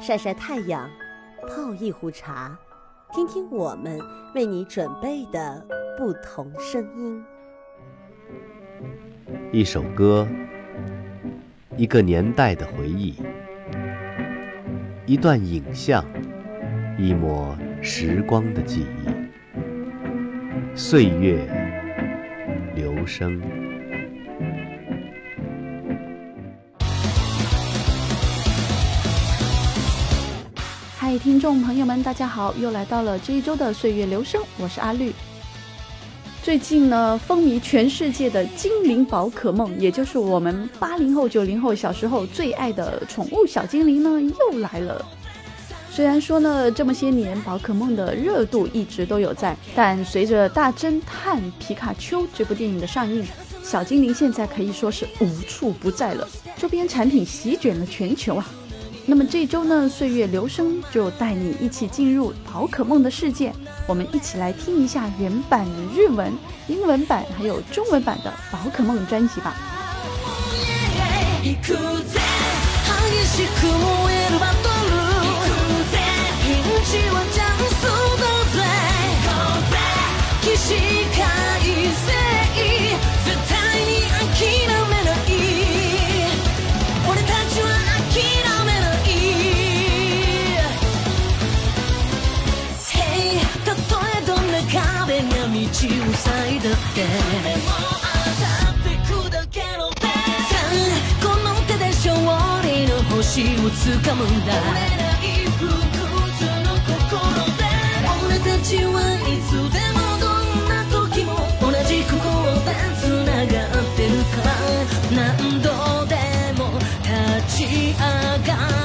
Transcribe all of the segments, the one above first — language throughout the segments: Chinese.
晒晒太阳，泡一壶茶，听听我们为你准备的不同声音。一首歌，一个年代的回忆，一段影像，一抹时光的记忆，岁月流声。听众朋友们，大家好，又来到了这一周的岁月流声，我是阿绿。最近呢，风靡全世界的精灵宝可梦，也就是我们八零后、九零后小时候最爱的宠物小精灵呢，又来了。虽然说呢，这么些年宝可梦的热度一直都有在，但随着《大侦探皮卡丘》这部电影的上映，小精灵现在可以说是无处不在了，周边产品席卷了全球啊。那么这周呢，岁月流声就带你一起进入宝可梦的世界，我们一起来听一下原版的日文、英文版还有中文版的宝可梦专辑吧。てこの手で勝利の星をつかむんだ俺たちはいつでもどんな時も同じ心で繋がってるから何度でも立ち上がる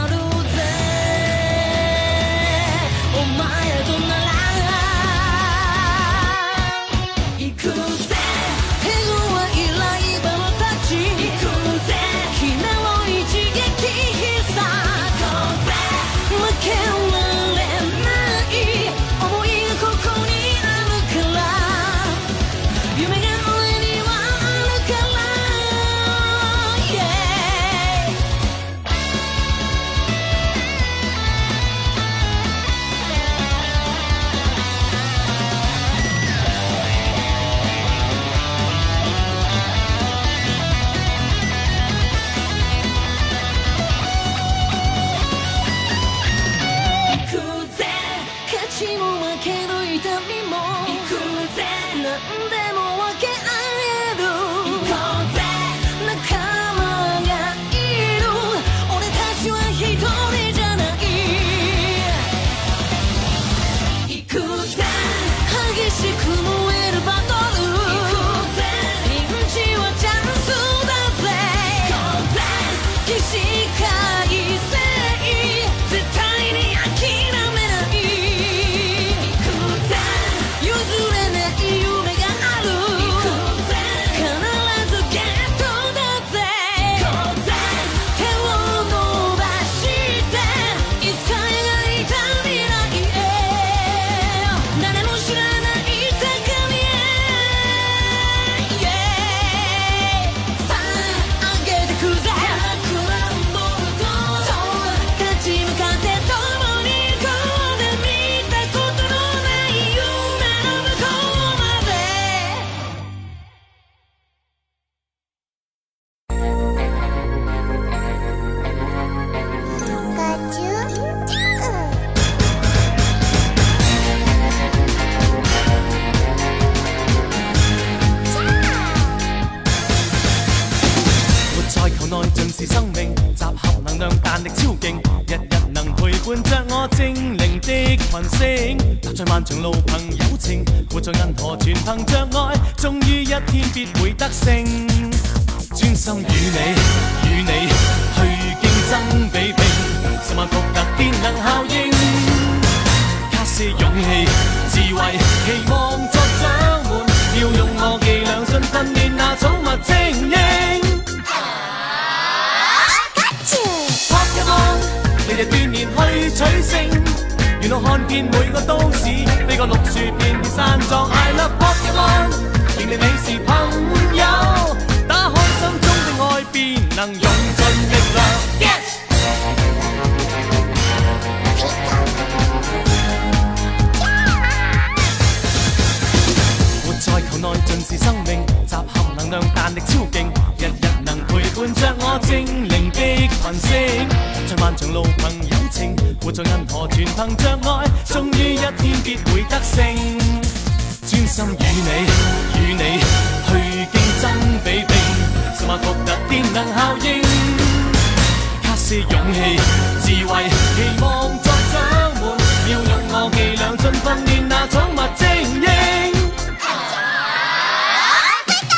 在漫长路，凭友情；活在银河，全凭着爱。终于一天，必会得胜。专心与你，与你去竞争比拼，十万伏特电能效应。加些勇气、智慧，期望作奖门。要用我伎俩，信训练那宠物精英。啊！a t c 一万，日日锻炼去取胜。看遍每个都市，飞过绿树片片山庄。I love p o o t b a l 你是朋友。打开心中的爱，便能用尽力量。Yes。活在球内尽是生命，集合能量弹力超劲，日日能陪伴着我。正的群星，在漫长路凭友情，活在银河全凭着爱，终于一天必会得胜。专心与你与你去竞争比拼，十万伏特电能效应。它是勇气、智慧，期望作掌门，要用我力俩尽训练那宠物精英。啊，哥哥，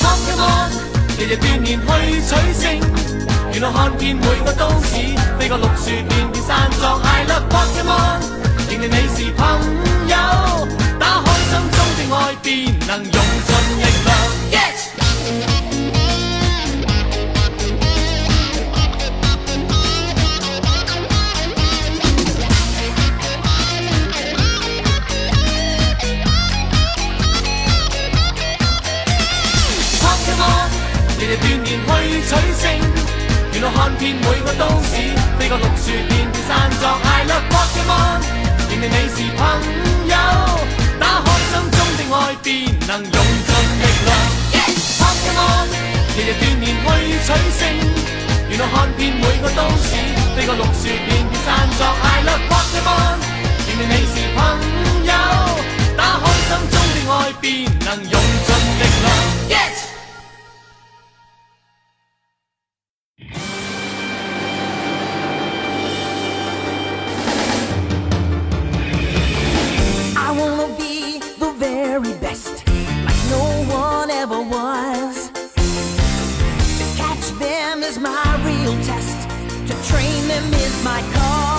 他叫我日日锻炼去取胜。沿路看见每个都市，飞过绿树片片山庄，Hello，n 友，认定你是朋友，打开心中的爱，便能用尽力量。them is my real test. To train them is my call.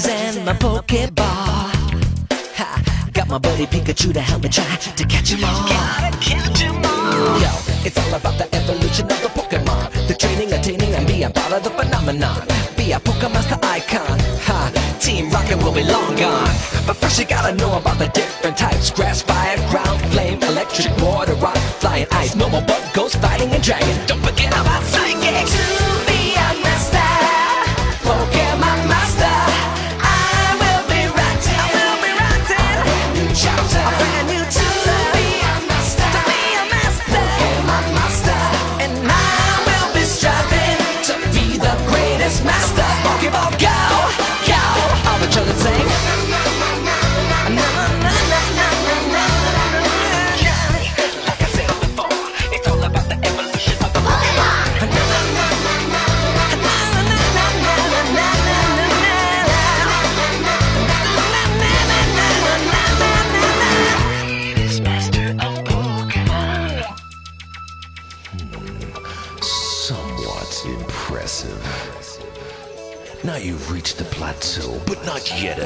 pages and my Pokeball. Ha, got my buddy Pikachu to help me try to catch 'em all. Gotta catch 'em all. Yo, it's all about the evolution of the Pokemon. The training, attaining, and being part of the phenomenon. Be a Pokemaster icon. Ha, Team Rocket will be long gone. But first you gotta know about the different types. Grass, fire, ground, flame, electric, water, rock, flying ice, normal, bug, ghost, fighting, and dragon. Don't forget about psychics.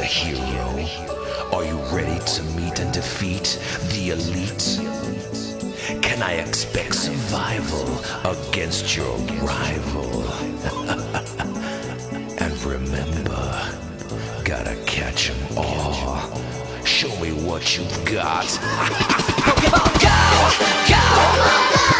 hero? Are you ready to meet and defeat the elite? Can I expect survival against your rival? and remember, gotta catch 'em all. Show me what you've got. go, go, go!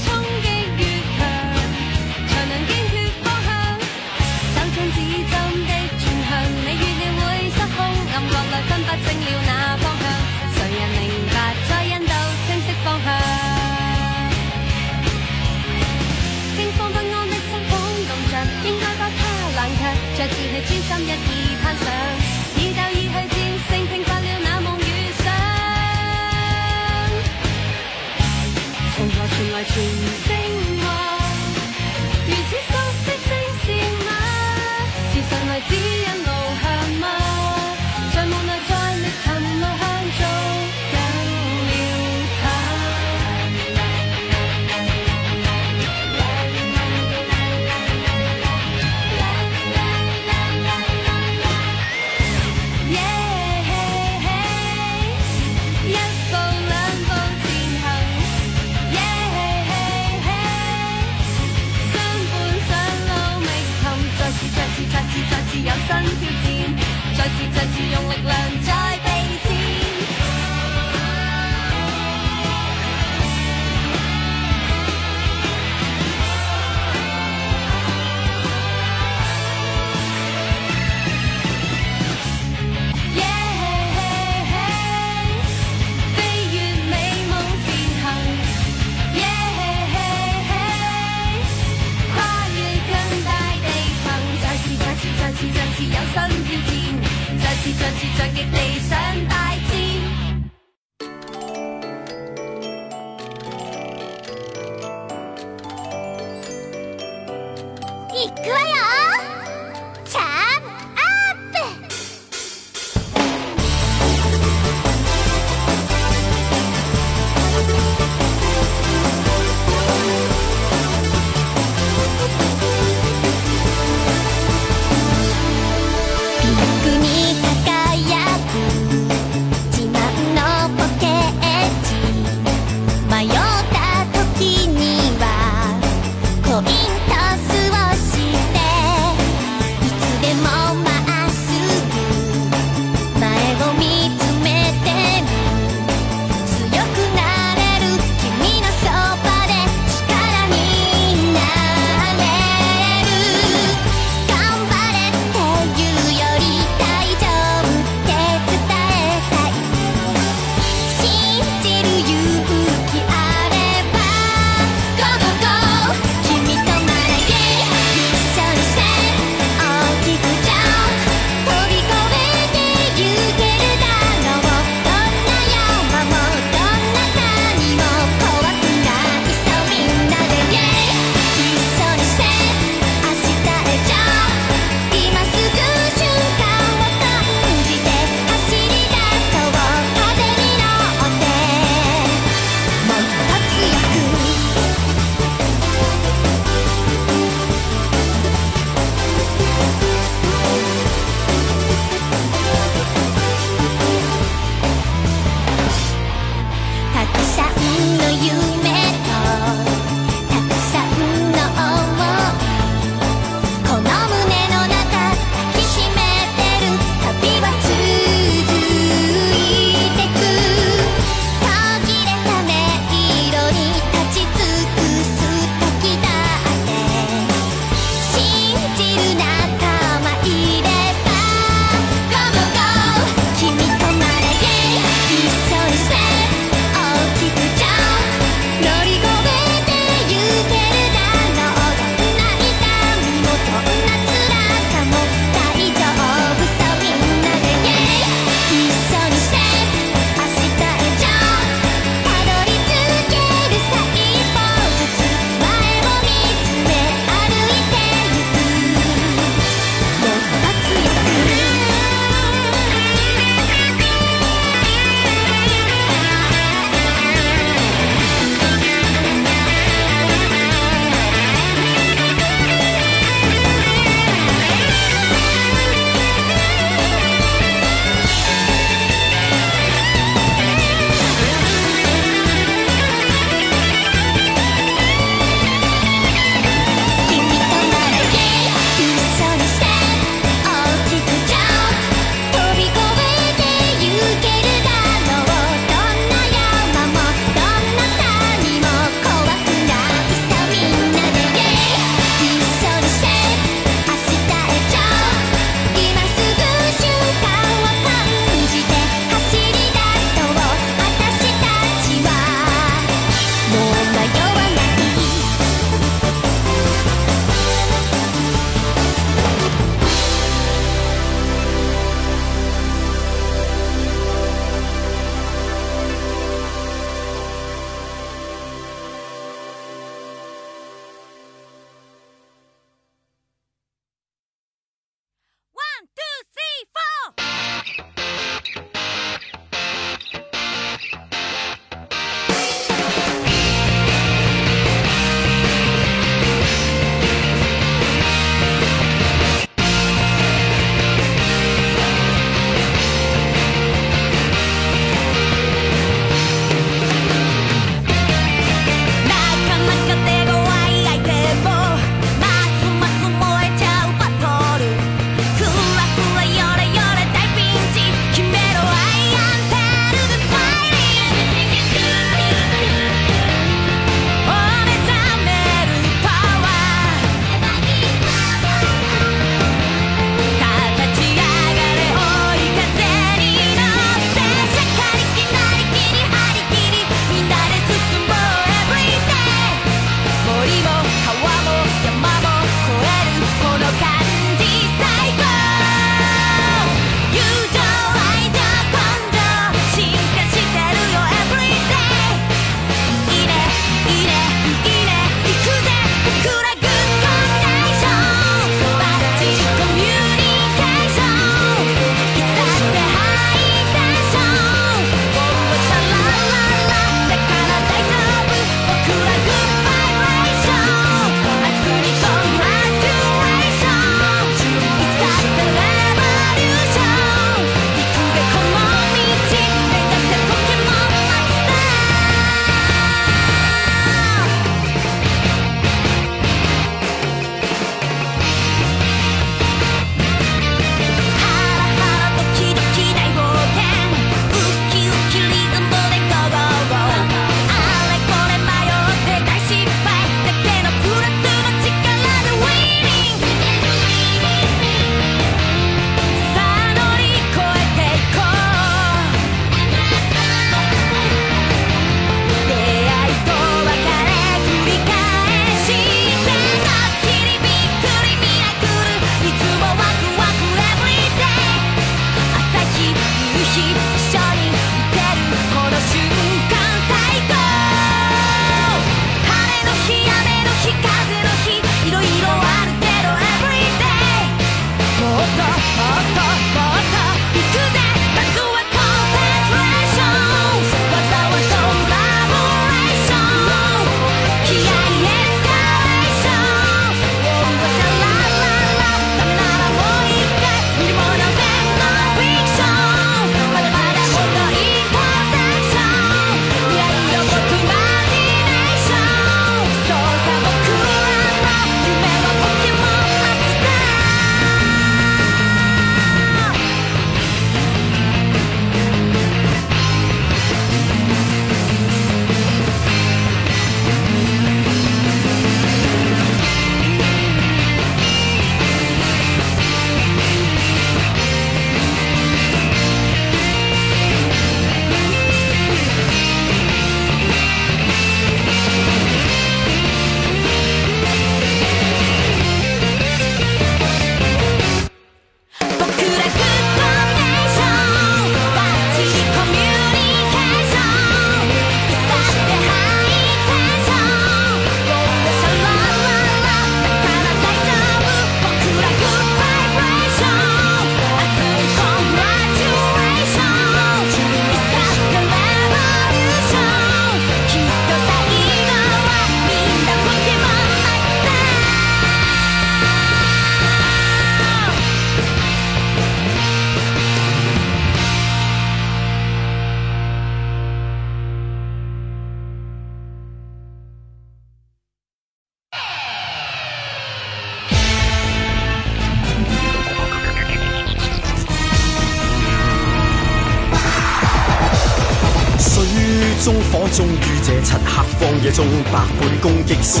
中火中于这漆黑荒野中百般攻击少，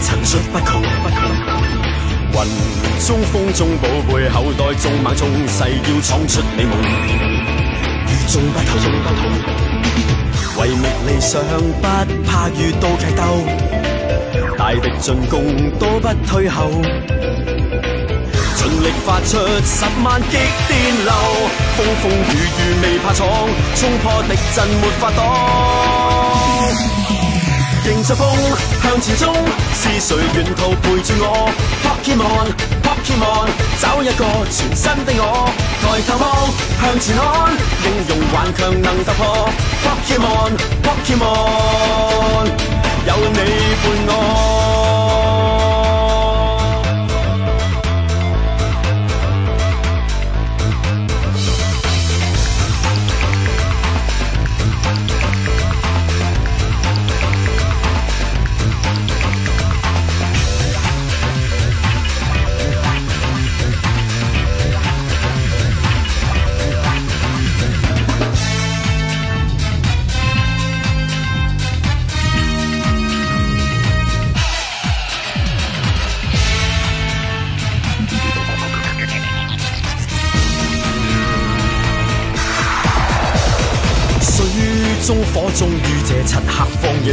层出不穷。云中风中宝贝口袋中猛纵誓要闯出你梦，与众不同。唯觅理想不怕遇到崎斗，大敌进攻都不退后。发出十万激电流，风风雨雨未怕闯，冲破敌阵没法挡。迎着风向前冲，是谁沿途陪住我？Pokemon Pokemon，找一个全新的我。抬头望向前看，英勇顽强能突破。Pokemon Pokemon，有你伴我。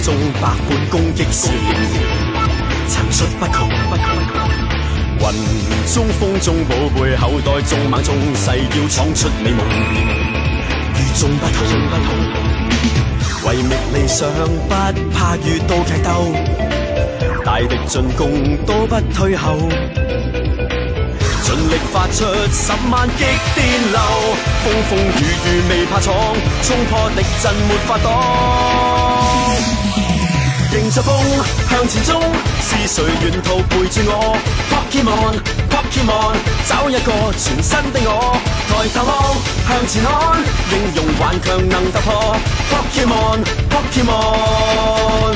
中百般攻击时，层出不穷。不云中风中宝贝口袋中猛中势，要闯出美梦。与众不同，不同为觅理想，不怕遇到棘斗。大力进攻，都不退后。尽力发出十万激电流，风风雨雨未怕闯，冲破敌阵没法挡。迎着风，向前冲，是谁沿途陪住我？Pokemon，Pokemon，找一个全新的我。抬头望，向前看，英用顽强能突破。Pokemon，Pokemon，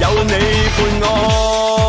有你伴我。